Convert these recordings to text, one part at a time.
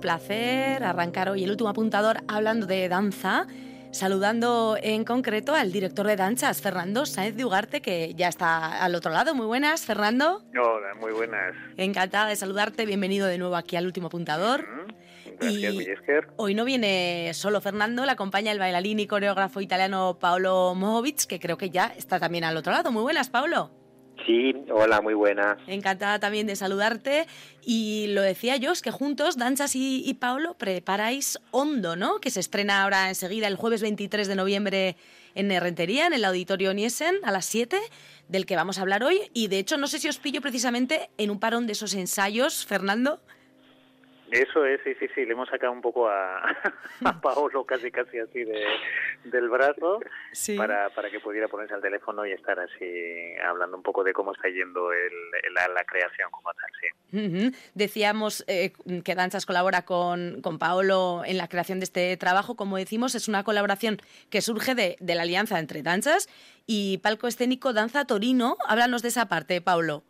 placer arrancar hoy el último apuntador hablando de danza, saludando en concreto al director de danzas, Fernando Sáenz de Ugarte, que ya está al otro lado. Muy buenas, Fernando. Hola, muy buenas. Encantada de saludarte, bienvenido de nuevo aquí al último apuntador. Gracias, y hoy no viene solo Fernando, le acompaña el bailarín y coreógrafo italiano Paolo Mohovic, que creo que ya está también al otro lado. Muy buenas, Paolo. Sí, hola, muy buena. Encantada también de saludarte. Y lo decía yo, es que juntos, Danchas y, y Paolo, preparáis Hondo, ¿no? Que se estrena ahora enseguida el jueves 23 de noviembre en Rentería, en el Auditorio Niesen, a las 7, del que vamos a hablar hoy. Y de hecho, no sé si os pillo precisamente en un parón de esos ensayos, Fernando. Eso es, sí, sí, sí, le hemos sacado un poco a, a Paolo casi casi así de, del brazo para, para que pudiera ponerse al teléfono y estar así hablando un poco de cómo está yendo el, la, creación como tal, sí. Decíamos eh, que Danzas colabora con, con Paolo en la creación de este trabajo, como decimos, es una colaboración que surge de, de la alianza entre Danzas y Palco Escénico Danza Torino. Háblanos de esa parte, Paolo.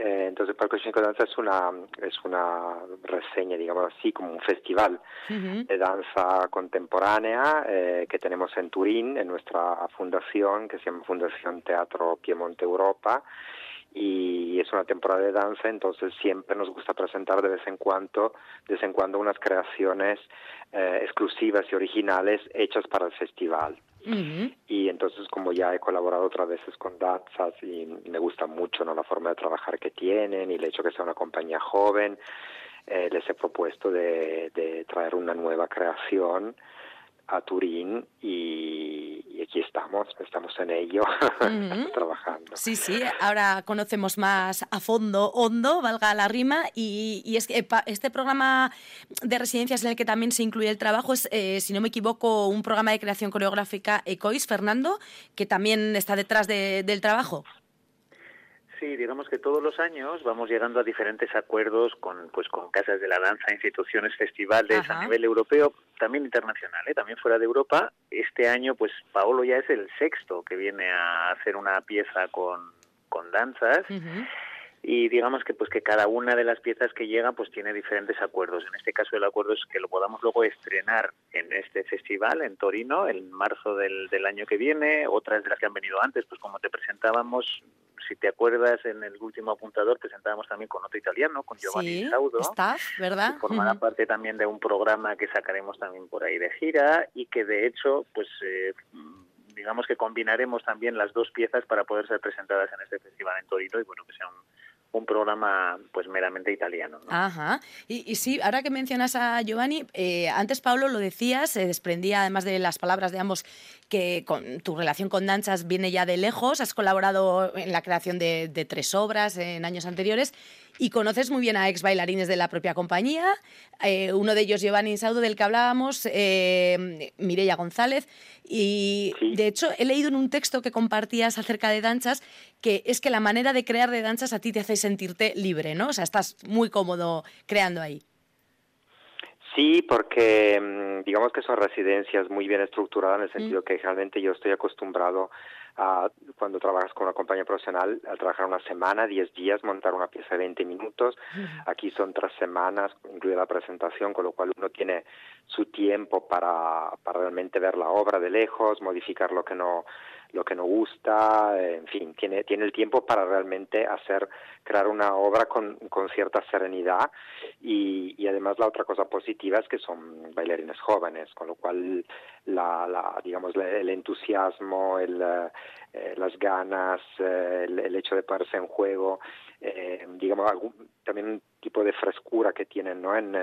Eh, entonces Palco Escénico Danza es una, es una reseña, digamos así, como un festival de danza contemporánea eh, que tenemos en Turín, en nuestra fundación, que se llama Fundación Teatro Piemonte Europa, y es una temporada de danza, entonces siempre nos gusta presentar de vez en cuando, de vez en cuando unas creaciones eh, exclusivas y originales hechas para el festival. Y entonces como ya he colaborado otras veces con danzas y me gusta mucho la forma de trabajar que tienen y el hecho que sea una compañía joven, eh, les he propuesto de, de traer una nueva creación a Turín y, aquí estamos, estamos en ello, trabajando. Sí, sí, ahora conocemos más a fondo, hondo, valga la rima, y, y es que este programa de residencias en el que también se incluye el trabajo es, eh, si no me equivoco, un programa de creación coreográfica ECOIS, Fernando, que también está detrás del trabajo. Sí, digamos que todos los años vamos llegando a diferentes acuerdos con, pues, con casas de la danza, instituciones, festivales a nivel europeo, también internacional, ¿eh? también fuera de Europa. Este año, pues Paolo ya es el sexto que viene a hacer una pieza con, con danzas y digamos que pues que cada una de las piezas que llegan pues tiene diferentes acuerdos. En este caso el acuerdo es que lo podamos luego estrenar en este festival en Torino en marzo del, del año que viene, otras de las que han venido antes, pues como te presentábamos, si te acuerdas en el último apuntador presentábamos también con otro italiano, con Giovanni sí, Saudo, ¿verdad? Que formará parte también de un programa que sacaremos también por ahí de gira y que de hecho pues eh, digamos que combinaremos también las dos piezas para poder ser presentadas en este festival en Torino y bueno que sea un un programa pues meramente italiano. ¿no? Ajá. Y, y, sí, ahora que mencionas a Giovanni, eh, antes Pablo lo decía, se desprendía además de las palabras de ambos que con, tu relación con danzas viene ya de lejos, has colaborado en la creación de, de tres obras en años anteriores y conoces muy bien a ex bailarines de la propia compañía, eh, uno de ellos Giovanni Saudo del que hablábamos, eh, Mireia González, y Sí. de hecho he leído en un texto que compartías acerca de danzas que es que la manera de crear de danzas a ti te hace sentirte libre, ¿no? O sea, estás muy cómodo creando ahí. Sí, porque mm, digamos que son residencias muy bien estructuradas en el sentido Mm. que realmente yo estoy acostumbrado a, cuando trabajas con una compañía profesional, a trabajar una semana, 10 días, montar una pieza de 20 minutos. Aquí son tres semanas, incluida la presentación, con lo cual uno tiene su tiempo para, para realmente ver la obra de lejos, modificar lo que no lo que no gusta, en fin, tiene, tiene el tiempo para realmente hacer, crear una obra con, con cierta serenidad y, y además la otra cosa positiva es que son bailarines jóvenes, con lo cual la, la digamos el entusiasmo, el, eh, eh, las ganas, eh, el, hecho de ponerse en juego, eh, digamos algún, también un tipo de frescura que tienen, ¿no? En,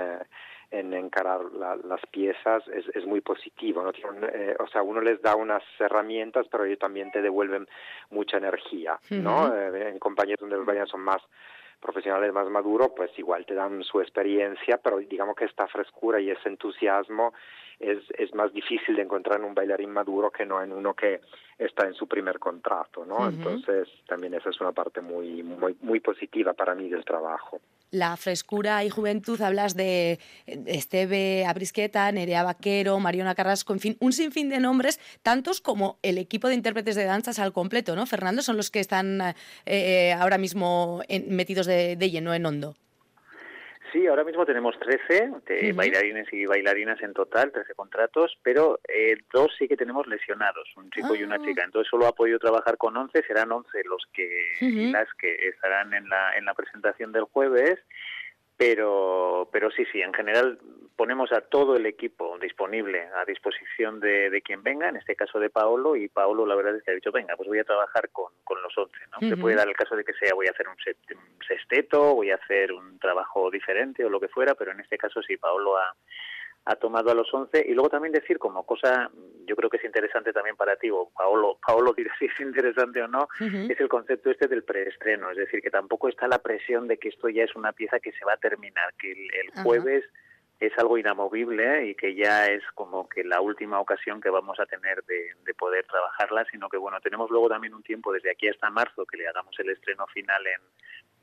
en encarar la- las piezas es, es muy positivo, ¿no? Eh, o sea, uno les da unas herramientas, pero ellos también te devuelven mucha energía, ¿no? Eh, en compañías donde los bailarines son más profesionales más maduros, pues igual te dan su experiencia, pero digamos que esta frescura y ese entusiasmo es, es más difícil de encontrar en un bailarín maduro que no en uno que está en su primer contrato, ¿no? Entonces también esa es una parte muy, muy, muy positiva para mí del trabajo. La frescura y juventud, hablas de Esteve Abrisqueta, Nerea Vaquero, Mariona Carrasco, en fin, un sinfín de nombres, tantos como el equipo de intérpretes de danzas al completo, ¿no? Fernando, son los que están eh, ahora mismo metidos de lleno en hondo. Sí, ahora mismo tenemos 13 de bailarines y bailarinas en total, 13 contratos, pero eh, dos sí que tenemos lesionados, un chico y una ah. chica. Entonces solo ha podido trabajar con 11, serán 11 los que las que estarán en la, en la presentación del jueves pero pero sí sí en general ponemos a todo el equipo disponible a disposición de, de, quien venga en este caso de Paolo y Paolo la verdad es que ha dicho venga pues voy a trabajar con, con los 11 ¿no? se puede dar el caso de que sea voy a hacer un, sexteto voy a hacer un trabajo diferente o lo que fuera pero en este caso sí Paolo ha ha tomado a los 11 y luego también decir como cosa, yo creo que es interesante también para ti, o Paolo, Paolo dirá si es interesante o no, es el concepto este del preestreno, es decir, que tampoco está la presión de que esto ya es una pieza que se va a terminar, que el, jueves es algo inamovible y que ya es como que la última ocasión que vamos a tener de, de, poder trabajarla, sino que bueno, tenemos luego también un tiempo desde aquí hasta marzo que le hagamos el estreno final en,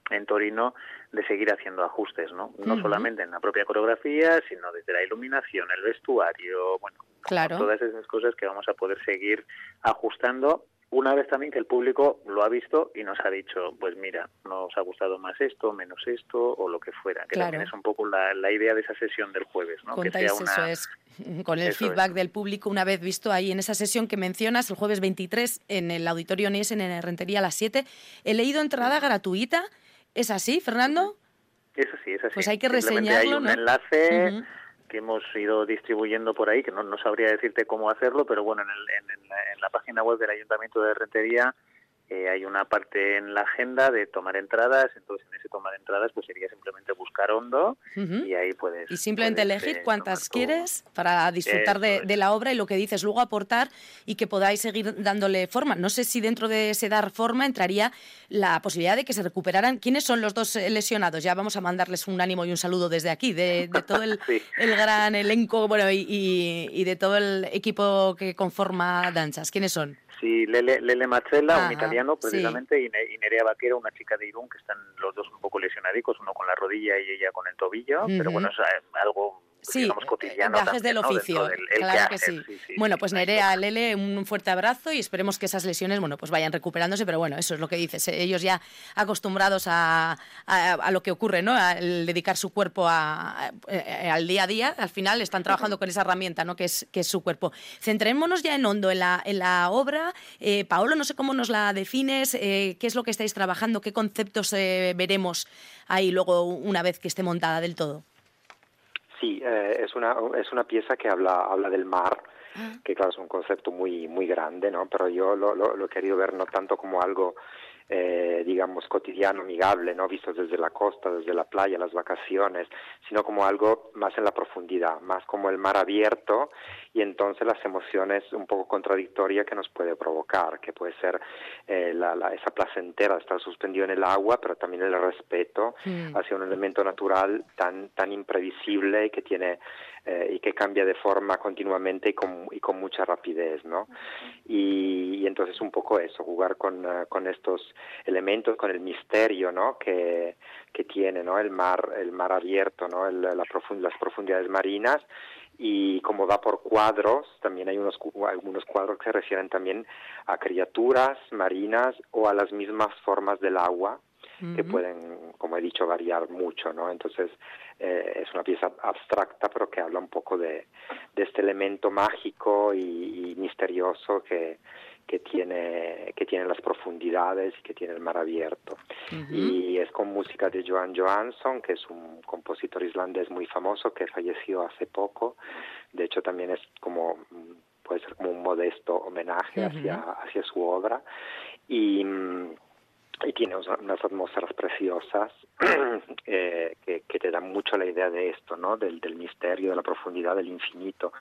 en Torino de seguir haciendo ajustes, ¿no? No solamente en la propia coreografía, sino desde la iluminación, el vestuario, bueno, todas esas cosas que vamos a poder seguir ajustando una vez también que el público lo ha visto y nos ha dicho, pues mira, nos ha gustado más esto, menos esto o lo que fuera. Que también es un poco la, idea de esa sesión del jueves, ¿no? que sea eso es, con el feedback del público una vez visto ahí en esa sesión que mencionas, el jueves 23 en el Auditorio Niesen en Rentería a las 7. He leído entrada gratuita ¿Es así, Fernando? Es así, es así. Pues hay que reseñarlo, hay un enlace que hemos ido distribuyendo por ahí, que no, no sabría decirte cómo hacerlo, pero bueno, en, el, en, la página web del Ayuntamiento de Rentería eh, hay una parte en la agenda de tomar entradas, entonces en ese tomar entradas pues sería simplemente buscar hondo y ahí puedes... Y simplemente elegir cuántas quieres para disfrutar de, la obra y lo que dices, luego aportar y que podáis seguir dándole forma. No sé si dentro de ese dar forma entraría la posibilidad de que se recuperaran. ¿Quiénes son los dos eh, lesionados? Ya vamos a mandarles un ánimo y un saludo desde aquí, de, todo el, el, gran elenco bueno, y, y de todo el equipo que conforma Danzas. ¿Quiénes son? Sí, Lele, Lele un italiano precisamente, y, Nerea Vaquero, una chica de Irún, que están los dos un poco lesionadicos, uno con la rodilla y ella con el tobillo, pero bueno, es algo sí, digamos, cotidiano. Gajes del oficio, claro que, sí. Bueno, pues Nerea, Lele, un fuerte abrazo y esperemos que esas lesiones, bueno, pues vayan recuperándose, pero bueno, eso es lo que dices. ¿eh? Ellos ya acostumbrados a, a, lo que ocurre, ¿no? Al dedicar su cuerpo a, al día a día, al final están trabajando con esa herramienta, ¿no? Que es, que es su cuerpo. Centrémonos ya en hondo en la, en la obra. Eh, Paolo, no sé cómo nos la defines, eh, qué es lo que estáis trabajando, qué conceptos veremos ahí luego una vez que esté montada del todo. Sí, eh, es, una, es una pieza que habla, habla del mar, ah. que claro es un concepto muy, muy grande, ¿no? Pero yo lo, lo, lo he querido ver no tanto como algo eh, digamos, cotidiano, amigable, ¿no? Visto desde la costa, desde la playa, las vacaciones, sino como algo más en la profundidad, más como el mar abierto y entonces las emociones un poco contradictorias que nos puede provocar, que puede ser eh, la, esa placentera de estar suspendido en el agua, pero también el respeto mm. hacia un elemento natural tan, tan imprevisible que tiene eh, y que cambia de forma continuamente y con, y con mucha rapidez, ¿no? Y, entonces un poco eso, jugar con, uh, con estos elementos, con el misterio, ¿no? Que, que tiene, ¿no? El mar, el mar abierto, ¿no? El, la profund las profundidades marinas y como va por cuadros, también hay unos, algunos cuadros que se refieren también a criaturas marinas o a las mismas formas del agua, que pueden, como he dicho, variar mucho, ¿no? Entonces, eh, es una pieza abstracta, pero que habla un poco de, de este elemento mágico y, misterioso que, que tiene que tiene las profundidades y que tiene el mar abierto. Y es con música de Johan Johansson que es un compositor islandés muy famoso que falleció hace poco. De hecho también es como puede ser como un modesto homenaje hacia hacia su obra. Y y tiene unas atmósferas preciosas eh, que, que, te dan mucho la idea de esto, ¿no? Del, del misterio, de la profundidad, del infinito.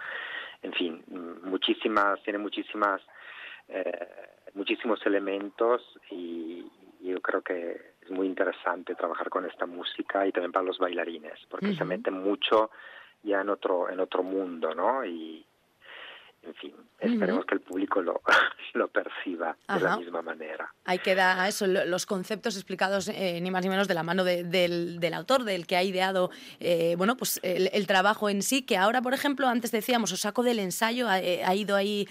En fin, muchísimas, tiene muchísimas, eh, muchísimos elementos y, yo creo que es muy interesante trabajar con esta música y también para los bailarines, porque se mete mucho ya en otro, en otro mundo, ¿no? Y, en fin, esperemos que el público lo, lo perciba de la misma manera. Ahí queda eso, los conceptos explicados eh, ni más ni menos de la mano del, del, autor, del que ha ideado eh, bueno, pues el, trabajo en sí, que ahora, por ejemplo, antes decíamos, os saco del ensayo, ha, eh, ido ahí,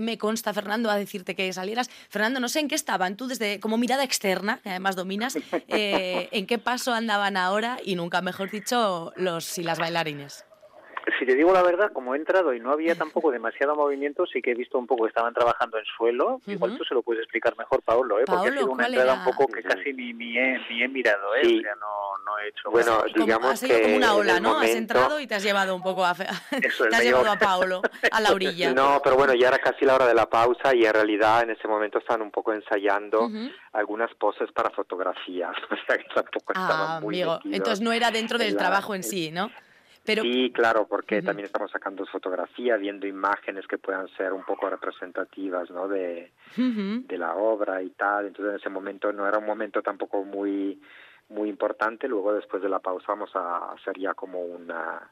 me consta, Fernando, a decirte que salieras. Fernando, no sé en qué estaban, tú desde como mirada externa, que además dominas, en qué paso andaban ahora y nunca, mejor dicho, los y las bailarines. Si te digo la verdad, como he entrado y no había tampoco demasiado movimiento, sí que he visto un poco que estaban trabajando en suelo. Igual tú se lo puedes explicar mejor, Paolo, ¿eh? porque ha sido una entrada un poco que casi ni, ni, he, ni he mirado, ¿eh? o sea, no, no he hecho. Bueno, digamos como, que como una ola, ¿no? Has entrado y te has llevado un poco a, te has llevado a Paolo a la orilla. No, pero bueno, ya era casi la hora de la pausa y en realidad en ese momento estaban un poco ensayando algunas poses para fotografías, o sea que tampoco ah, estaban muy amigo. Entonces no era dentro del trabajo en sí, ¿no? Sí, claro, porque también estamos sacando fotografía, viendo imágenes que puedan ser un poco representativas ¿no? de, de la obra y tal. Entonces en ese momento no era un momento tampoco muy muy importante. Luego después de la pausa vamos a hacer ya como una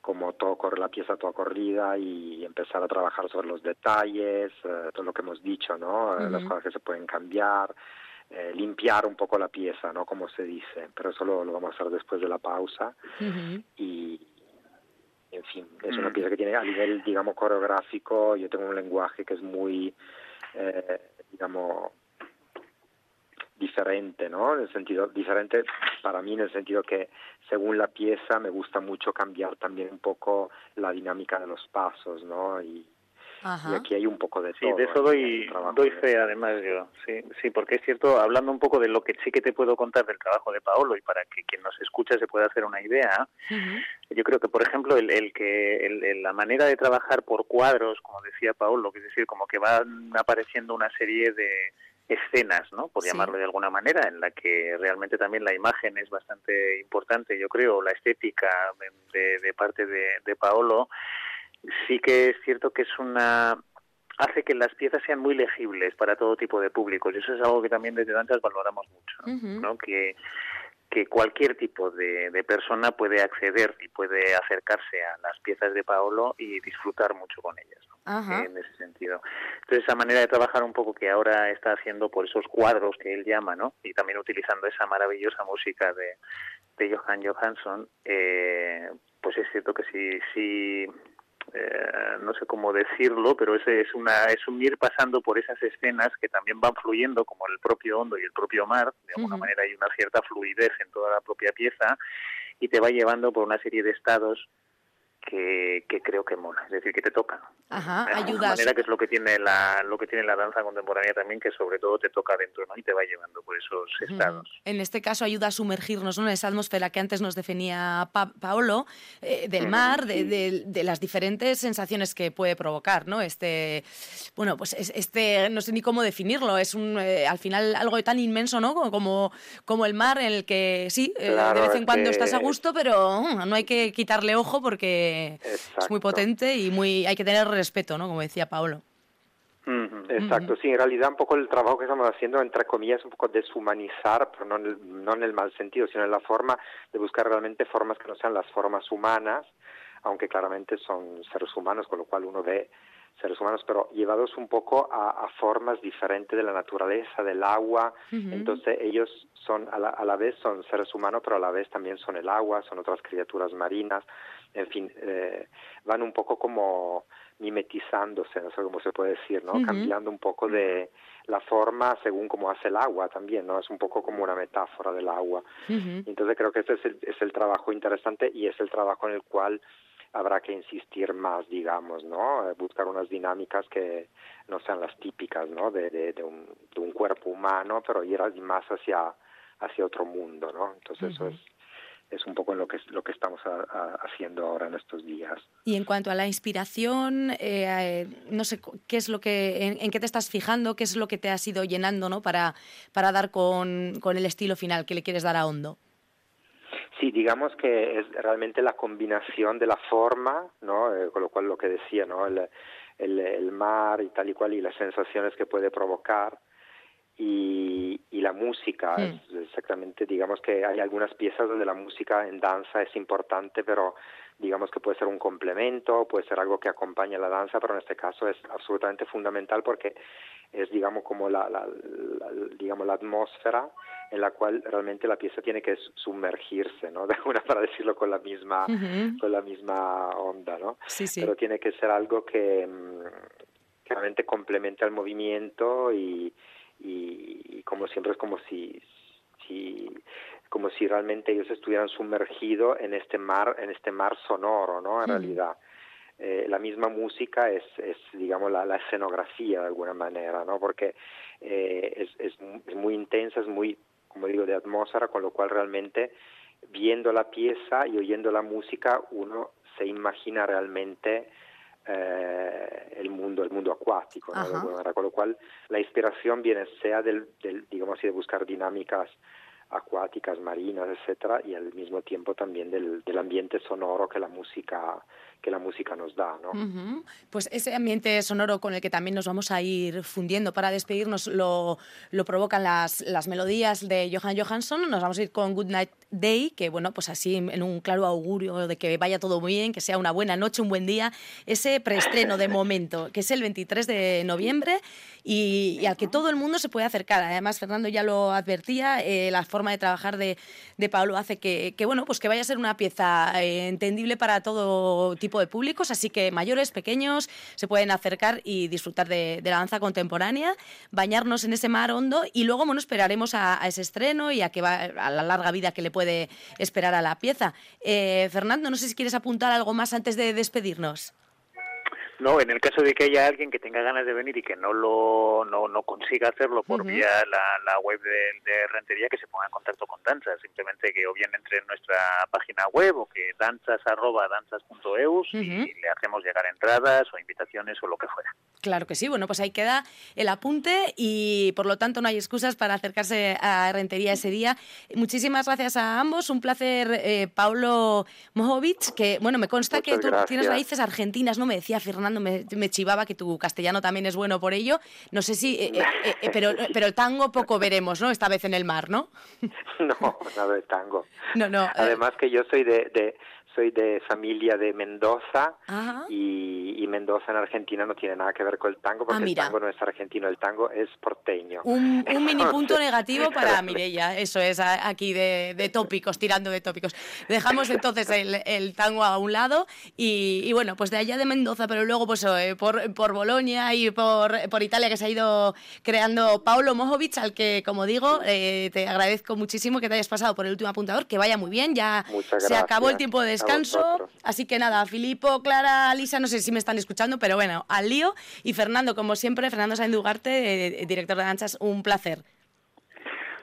como todo corre la pieza toda corrida y empezar a trabajar sobre los detalles, eh, todo lo que hemos dicho, ¿no? Las cosas que se pueden cambiar, eh, limpiar un poco la pieza, ¿no? Como se dice, pero eso lo, vamos a hacer después de la pausa y en fin, es una mm. pieza que tiene a nivel, digamos, coreográfico, yo tengo un lenguaje que es muy, eh, digamos, diferente, ¿no? En el sentido, diferente para mí en el sentido que según la pieza me gusta mucho cambiar también un poco la dinámica de los pasos, ¿no? Y, y aquí hay un poco de todo. Sí, de eso doy, doy fe además yo, sí, sí, porque es cierto, hablando un poco de lo que sí que te puedo contar del trabajo de Paolo y para que quien nos escucha se pueda hacer una idea, yo creo que, por ejemplo, el, el que el, la manera de trabajar por cuadros, como decía Paolo, que es decir, como que van apareciendo una serie de escenas, ¿no? Por llamarlo de alguna manera, en la que realmente también la imagen es bastante importante, yo creo, la estética de, de parte de, de Paolo, sí que es cierto que es una hace que las piezas sean muy legibles para todo tipo de públicos y eso es algo que también desde Danzas valoramos mucho, ¿no? Que que cualquier tipo de, de, persona puede acceder y puede acercarse a las piezas de Paolo y disfrutar mucho con ellas, ¿no? en ese sentido. Entonces, esa manera de trabajar un poco que ahora está haciendo por esos cuadros que él llama, ¿no? y también utilizando esa maravillosa música de, de Johan Johansson, eh, pues es cierto que sí, sí eh, no sé cómo decirlo, pero es, es, una, es un ir pasando por esas escenas que también van fluyendo, como el propio hondo y el propio mar, de alguna manera hay una cierta fluidez en toda la propia pieza, y te va llevando por una serie de estados que, que, creo que mola, es decir, que te toca. Ajá, ayudas. manera que es lo que tiene la lo que tiene la danza contemporánea también, que sobre todo te toca dentro ¿no? y te va llevando por esos estados. En este caso ayuda a sumergirnos ¿no? en esa atmósfera que antes nos definía Paolo, eh, del mar, de, de, las diferentes sensaciones que puede provocar, ¿no? Este, bueno, pues este, no sé ni cómo definirlo, es un, eh, al final algo tan inmenso, ¿no? Como, como el mar en el que sí, eh, de vez en cuando estás a gusto, pero mm, no hay que quitarle ojo porque es muy potente y muy hay que tener respeto, ¿no? Como decía Paolo. Exacto, sí, en realidad un poco el trabajo que estamos haciendo, entre comillas, un poco deshumanizar, pero no en, el, no en el mal sentido, sino en la forma de buscar realmente formas que no sean las formas humanas, aunque claramente son seres humanos, con lo cual uno ve seres humanos, pero llevados un poco a, formas diferentes de la naturaleza, del agua. Entonces ellos son a la, a la, vez son seres humanos, pero a la vez también son el agua, son otras criaturas marinas. En fin, eh, van un poco como mimetizándose, no sé cómo se puede decir, ¿no? Cambiando un poco de la forma según cómo hace el agua también, ¿no? Es un poco como una metáfora del agua. Entonces creo que ese es el, es el trabajo interesante y es el trabajo en el cual habrá que insistir más, digamos, ¿no? Eh, buscar unas dinámicas que no sean las típicas, ¿no? De, de, un, de un cuerpo humano, pero ir más hacia, hacia otro mundo, ¿no? Entonces eso es es un poco lo que lo que estamos haciendo ahora en estos días. Y en cuanto a la inspiración, eh, no sé qué es lo que en, qué te estás fijando, qué es lo que te ha ido llenando, ¿no? Para para dar con, con el estilo final que le quieres dar a Hondo. Sí, digamos que es realmente la combinación de la forma, ¿no? Eh, con lo cual lo que decía, ¿no? El, el, mar y tal y cual y las sensaciones que puede provocar y, y la música. Hmm. exactamente, digamos que hay algunas piezas donde la música en danza es importante, pero digamos que puede ser un complemento, puede ser algo que acompaña la danza, pero en este caso es absolutamente fundamental porque es, digamos, como la, la, digamos, la atmósfera en la cual realmente la pieza tiene que sumergirse, ¿no? De alguna para decirlo con la misma, con la misma onda, ¿no? Sí, sí. Pero tiene que ser algo que, mm, que realmente complemente al movimiento y, y, como siempre es como si, si como si realmente ellos estuvieran sumergidos en este mar en este mar sonoro no en realidad. Eh, la misma música es, es digamos la, la, escenografía de alguna manera no porque eh, es, es, es muy intensa es muy como digo de atmósfera con lo cual realmente viendo la pieza y oyendo la música uno se imagina realmente eh, el mundo el mundo acuático ¿no? con lo cual la inspiración viene sea del, del digamos así de buscar dinámicas acuáticas, marinas, etcétera, y al mismo tiempo también del, del ambiente sonoro que la música que la música nos da. ¿no? Pues ese ambiente sonoro con el que también nos vamos a ir fundiendo para despedirnos lo, lo provocan las, las melodías de Johan Johansson. Nos vamos a ir con Good Night Day, que bueno, pues así en un claro augurio de que vaya todo muy bien, que sea una buena noche, un buen día. Ese preestreno de momento, que es el 23 de noviembre y, al que todo el mundo se puede acercar. Además, Fernando ya lo advertía, eh, la forma de trabajar de, de Pablo hace que, que, bueno, pues que vaya a ser una pieza eh, entendible para todo tipo de públicos, así que mayores, pequeños, se pueden acercar y disfrutar de, la danza contemporánea, bañarnos en ese mar hondo y luego bueno, esperaremos a, ese estreno y a, que va, a la larga vida que le puede esperar a la pieza. Eh, Fernando, no sé si quieres apuntar algo más antes de despedirnos. No, en el caso de que haya alguien que tenga ganas de venir y que no lo no, no consiga hacerlo por vía la, la web de, de, Rentería, que se ponga en contacto con Danzas. Simplemente que o bien entre en nuestra página web o que danzas arroba danzas.eus y le hacemos llegar entradas o invitaciones o lo que fuera. Claro que sí, bueno, pues ahí queda el apunte y por lo tanto no hay excusas para acercarse a Rentería ese día. Muchísimas gracias a ambos, un placer, eh, Pablo Mojovic, que bueno, me consta que tú tienes raíces argentinas, ¿no? Me decía Fernando me, chivaba que tu castellano también es bueno por ello. No sé si, eh, eh, eh, pero, pero el tango poco veremos, ¿no? Esta vez en el mar, ¿no? No, nada de tango. No, no. Además que yo soy de, de soy de familia de Mendoza y, Mendoza en Argentina no tiene nada que ver con el tango porque ah, el tango no es argentino, el tango es porteño. Un, mini punto negativo para Mirella, eso es aquí de, tópicos, tirando de tópicos. Dejamos entonces el, tango a un lado y, bueno, pues de allá de Mendoza, pero luego pues eh, por, por Bolonia y por, por Italia que se ha ido creando Paulo Mojovic, al que como digo, eh, te agradezco muchísimo que te hayas pasado por el último apuntador, que vaya muy bien, ya se acabó el tiempo de descanso. Así que nada, Filipo, Clara, Lisa, no sé si me están escuchando, pero bueno, al lío. Y Fernando, como siempre, Fernando Sainz Ugarte, eh, director de danzas, un placer.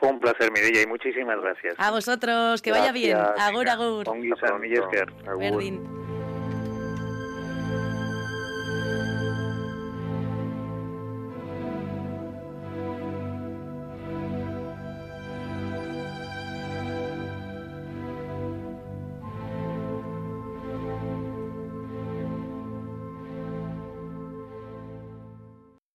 Un placer, Mireia, y muchísimas gracias. A vosotros, que vaya bien. Agur, agur. agur.